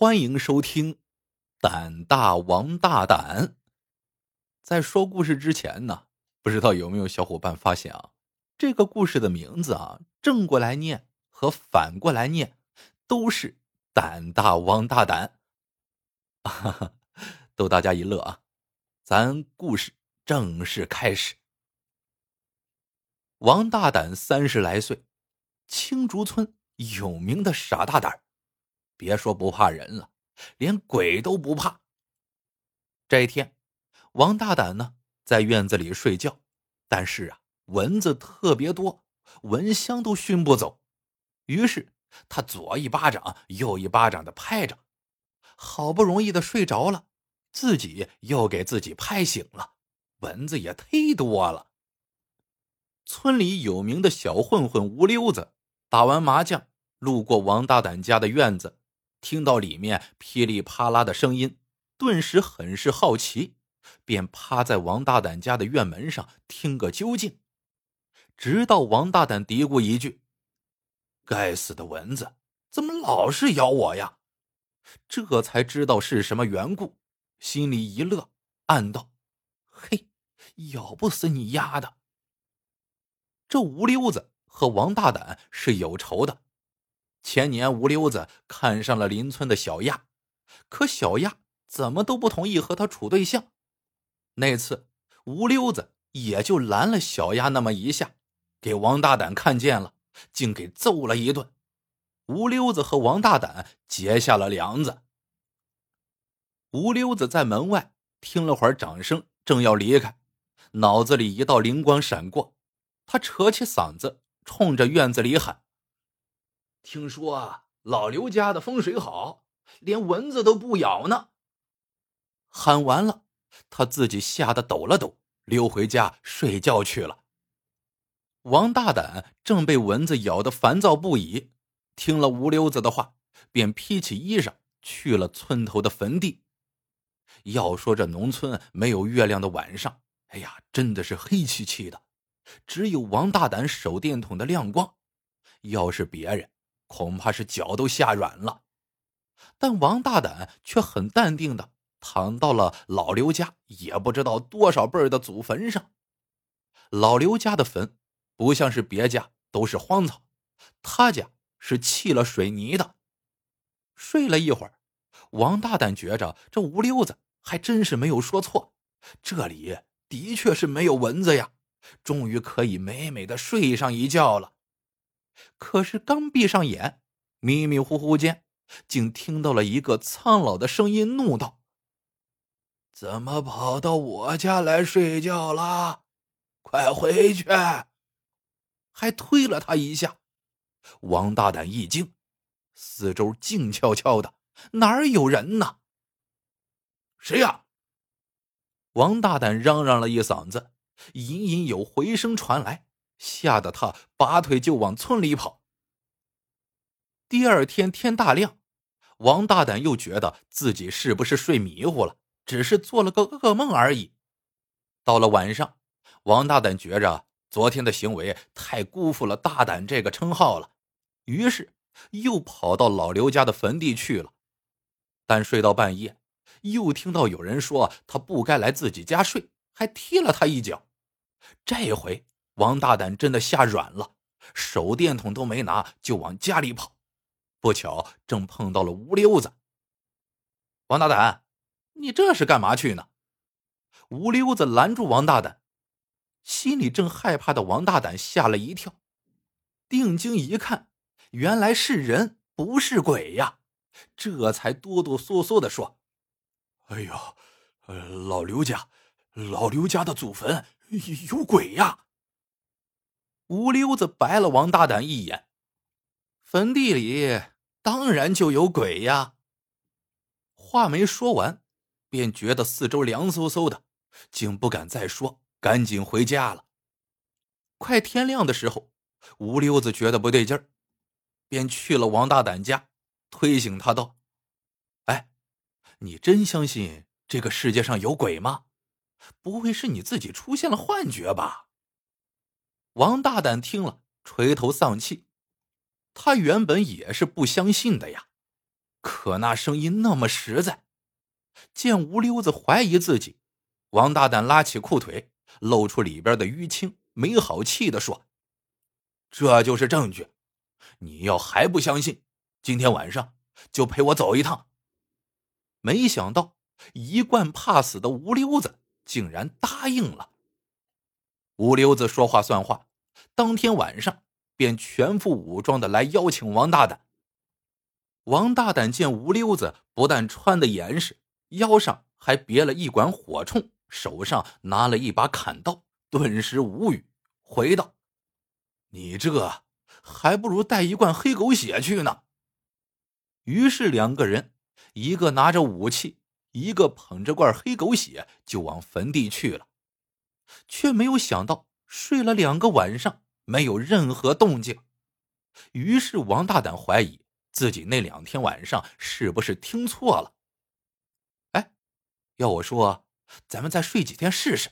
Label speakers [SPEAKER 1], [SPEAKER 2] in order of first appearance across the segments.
[SPEAKER 1] 欢迎收听《胆大王大胆》。在说故事之前呢，不知道有没有小伙伴发现啊？这个故事的名字啊，正过来念和反过来念都是“胆大王大胆”，哈 哈，逗大家一乐啊！咱故事正式开始。王大胆三十来岁，青竹村有名的傻大胆别说不怕人了，连鬼都不怕。这一天，王大胆呢在院子里睡觉，但是啊，蚊子特别多，蚊香都熏不走。于是他左一巴掌，右一巴掌的拍着，好不容易的睡着了，自己又给自己拍醒了。蚊子也忒多了。村里有名的小混混吴溜子打完麻将，路过王大胆家的院子。听到里面噼里啪啦的声音，顿时很是好奇，便趴在王大胆家的院门上听个究竟。直到王大胆嘀咕一句：“该死的蚊子，怎么老是咬我呀？”这才知道是什么缘故，心里一乐，暗道：“嘿，咬不死你丫的！”这吴溜子和王大胆是有仇的。前年，吴溜子看上了邻村的小亚，可小亚怎么都不同意和他处对象。那次，吴溜子也就拦了小亚那么一下，给王大胆看见了，竟给揍了一顿。吴溜子和王大胆结下了梁子。吴溜子在门外听了会儿掌声，正要离开，脑子里一道灵光闪过，他扯起嗓子，冲着院子里喊。听说老刘家的风水好，连蚊子都不咬呢。喊完了，他自己吓得抖了抖，溜回家睡觉去了。王大胆正被蚊子咬得烦躁不已，听了吴溜子的话，便披起衣裳去了村头的坟地。要说这农村没有月亮的晚上，哎呀，真的是黑漆漆的，只有王大胆手电筒的亮光。要是别人，恐怕是脚都吓软了，但王大胆却很淡定的躺到了老刘家也不知道多少辈儿的祖坟上。老刘家的坟不像是别家都是荒草，他家是砌了水泥的。睡了一会儿，王大胆觉着这吴溜子还真是没有说错，这里的确是没有蚊子呀，终于可以美美的睡上一觉了。可是刚闭上眼，迷迷糊糊间，竟听到了一个苍老的声音，怒道：“怎么跑到我家来睡觉了？快回去！”还推了他一下。王大胆一惊，四周静悄悄的，哪儿有人呢？谁呀？王大胆嚷嚷了一嗓子，隐隐有回声传来。吓得他拔腿就往村里跑。第二天天大亮，王大胆又觉得自己是不是睡迷糊了，只是做了个噩梦而已。到了晚上，王大胆觉着昨天的行为太辜负了“大胆”这个称号了，于是又跑到老刘家的坟地去了。但睡到半夜，又听到有人说他不该来自己家睡，还踢了他一脚。这回。王大胆真的吓软了，手电筒都没拿就往家里跑，不巧正碰到了吴溜子。王大胆，你这是干嘛去呢？吴溜子拦住王大胆，心里正害怕的王大胆吓了一跳，定睛一看，原来是人不是鬼呀，这才哆哆嗦嗦的说：“
[SPEAKER 2] 哎呦，老刘家，老刘家的祖坟有鬼呀！”
[SPEAKER 1] 吴溜子白了王大胆一眼，坟地里当然就有鬼呀。话没说完，便觉得四周凉飕飕的，竟不敢再说，赶紧回家了。快天亮的时候，吴溜子觉得不对劲儿，便去了王大胆家，推醒他道：“哎，你真相信这个世界上有鬼吗？不会是你自己出现了幻觉吧？”王大胆听了，垂头丧气。他原本也是不相信的呀，可那声音那么实在。见吴溜子怀疑自己，王大胆拉起裤腿，露出里边的淤青，没好气的说：“这就是证据。你要还不相信，今天晚上就陪我走一趟。”没想到，一贯怕死的吴溜子竟然答应了。吴溜子说话算话，当天晚上便全副武装的来邀请王大胆。王大胆见吴溜子不但穿的严实，腰上还别了一管火铳，手上拿了一把砍刀，顿时无语，回道：“你这还不如带一罐黑狗血去呢。”于是两个人，一个拿着武器，一个捧着罐黑狗血，就往坟地去了，却没有想到睡了两个晚上，没有任何动静。于是王大胆怀疑。自己那两天晚上是不是听错了？哎，要我说，咱们再睡几天试试。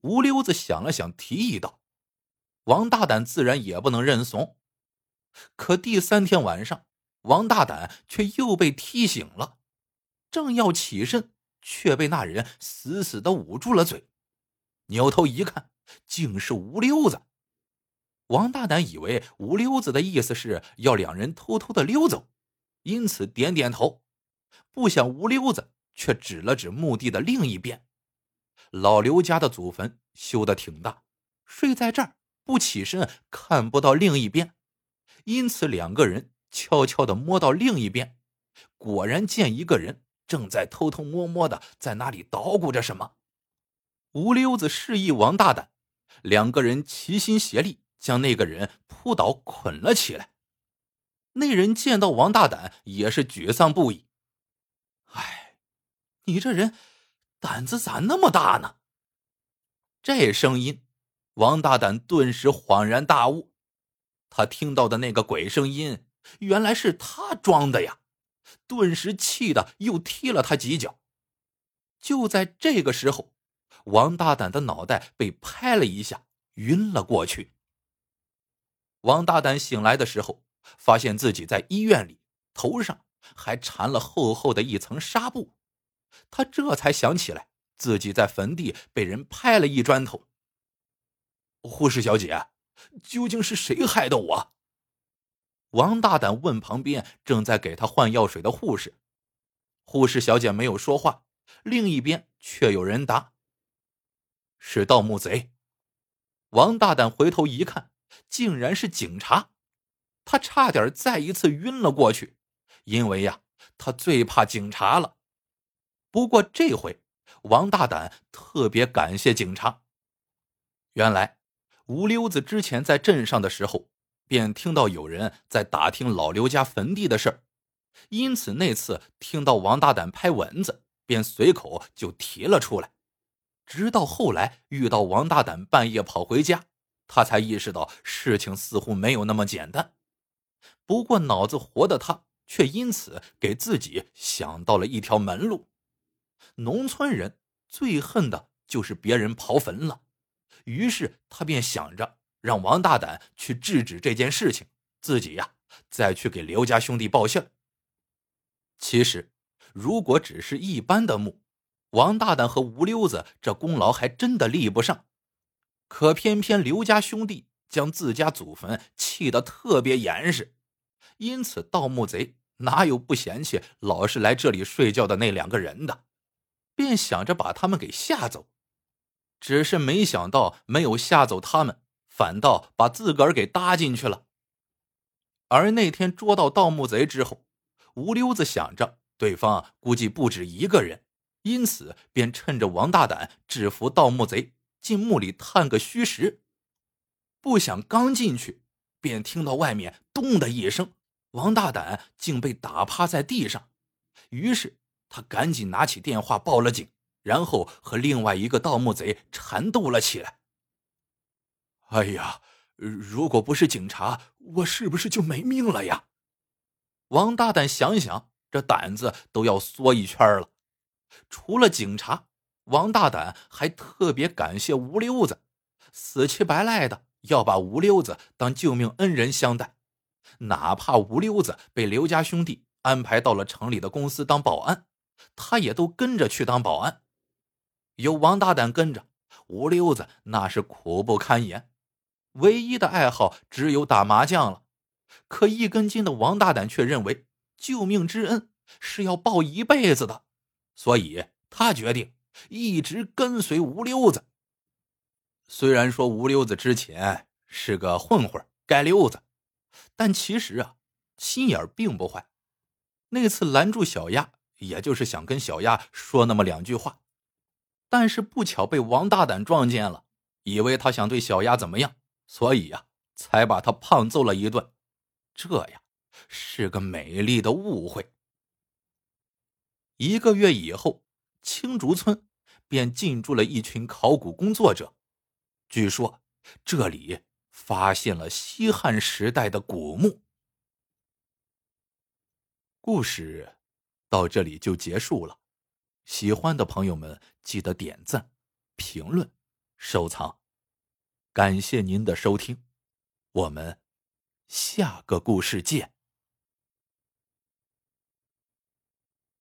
[SPEAKER 1] 吴溜子想了想，提议道：“王大胆自然也不能认怂。”可第三天晚上，王大胆却又被踢醒了，正要起身，却被那人死死的捂住了嘴。扭头一看，竟是吴溜子。王大胆以为吴溜子的意思是要两人偷偷的溜走，因此点点头。不想吴溜子却指了指墓地的另一边，老刘家的祖坟修的挺大，睡在这儿不起身看不到另一边，因此两个人悄悄的摸到另一边，果然见一个人正在偷偷摸摸的在那里捣鼓着什么。吴溜子示意王大胆，两个人齐心协力。将那个人扑倒，捆了起来。那人见到王大胆，也是沮丧不已。哎，你这人胆子咋那么大呢？这声音，王大胆顿时恍然大悟，他听到的那个鬼声音，原来是他装的呀！顿时气的又踢了他几脚。就在这个时候，王大胆的脑袋被拍了一下，晕了过去。王大胆醒来的时候，发现自己在医院里，头上还缠了厚厚的一层纱布。他这才想起来，自己在坟地被人拍了一砖头。护士小姐，究竟是谁害的我？王大胆问旁边正在给他换药水的护士。护士小姐没有说话，另一边却有人答：“是盗墓贼。”王大胆回头一看。竟然是警察，他差点再一次晕了过去，因为呀，他最怕警察了。不过这回，王大胆特别感谢警察。原来，吴溜子之前在镇上的时候，便听到有人在打听老刘家坟地的事，因此那次听到王大胆拍蚊子，便随口就提了出来。直到后来遇到王大胆半夜跑回家。他才意识到事情似乎没有那么简单，不过脑子活的他却因此给自己想到了一条门路。农村人最恨的就是别人刨坟了，于是他便想着让王大胆去制止这件事情，自己呀再去给刘家兄弟报信其实，如果只是一般的墓，王大胆和吴溜子这功劳还真的立不上。可偏偏刘家兄弟将自家祖坟砌得特别严实，因此盗墓贼哪有不嫌弃老是来这里睡觉的那两个人的，便想着把他们给吓走。只是没想到没有吓走他们，反倒把自个儿给搭进去了。而那天捉到盗墓贼之后，吴溜子想着对方估计不止一个人，因此便趁着王大胆制服盗墓贼。进墓里探个虚实，不想刚进去，便听到外面“咚”的一声，王大胆竟被打趴在地上。于是他赶紧拿起电话报了警，然后和另外一个盗墓贼缠斗了起来。
[SPEAKER 2] 哎呀，如果不是警察，我是不是就没命了呀？
[SPEAKER 1] 王大胆想想，这胆子都要缩一圈了。除了警察。王大胆还特别感谢吴溜子，死乞白赖的要把吴溜子当救命恩人相待，哪怕吴溜子被刘家兄弟安排到了城里的公司当保安，他也都跟着去当保安。有王大胆跟着，吴溜子那是苦不堪言，唯一的爱好只有打麻将了。可一根筋的王大胆却认为救命之恩是要报一辈子的，所以他决定一直跟随吴溜子。虽然说吴溜子之前是个混混、街溜子，但其实啊，心眼并不坏。那次拦住小丫，也就是想跟小丫说那么两句话。但是不巧被王大胆撞见了，以为他想对小丫怎么样，所以呀，才把他胖揍了一顿。这呀，是个美丽的误会。一个月以后，青竹村便进驻了一群考古工作者。据说这里发现了西汉时代的古墓。故事到这里就结束了。喜欢的朋友们，记得点赞、评论、收藏，感谢您的收听，我们下个故事见。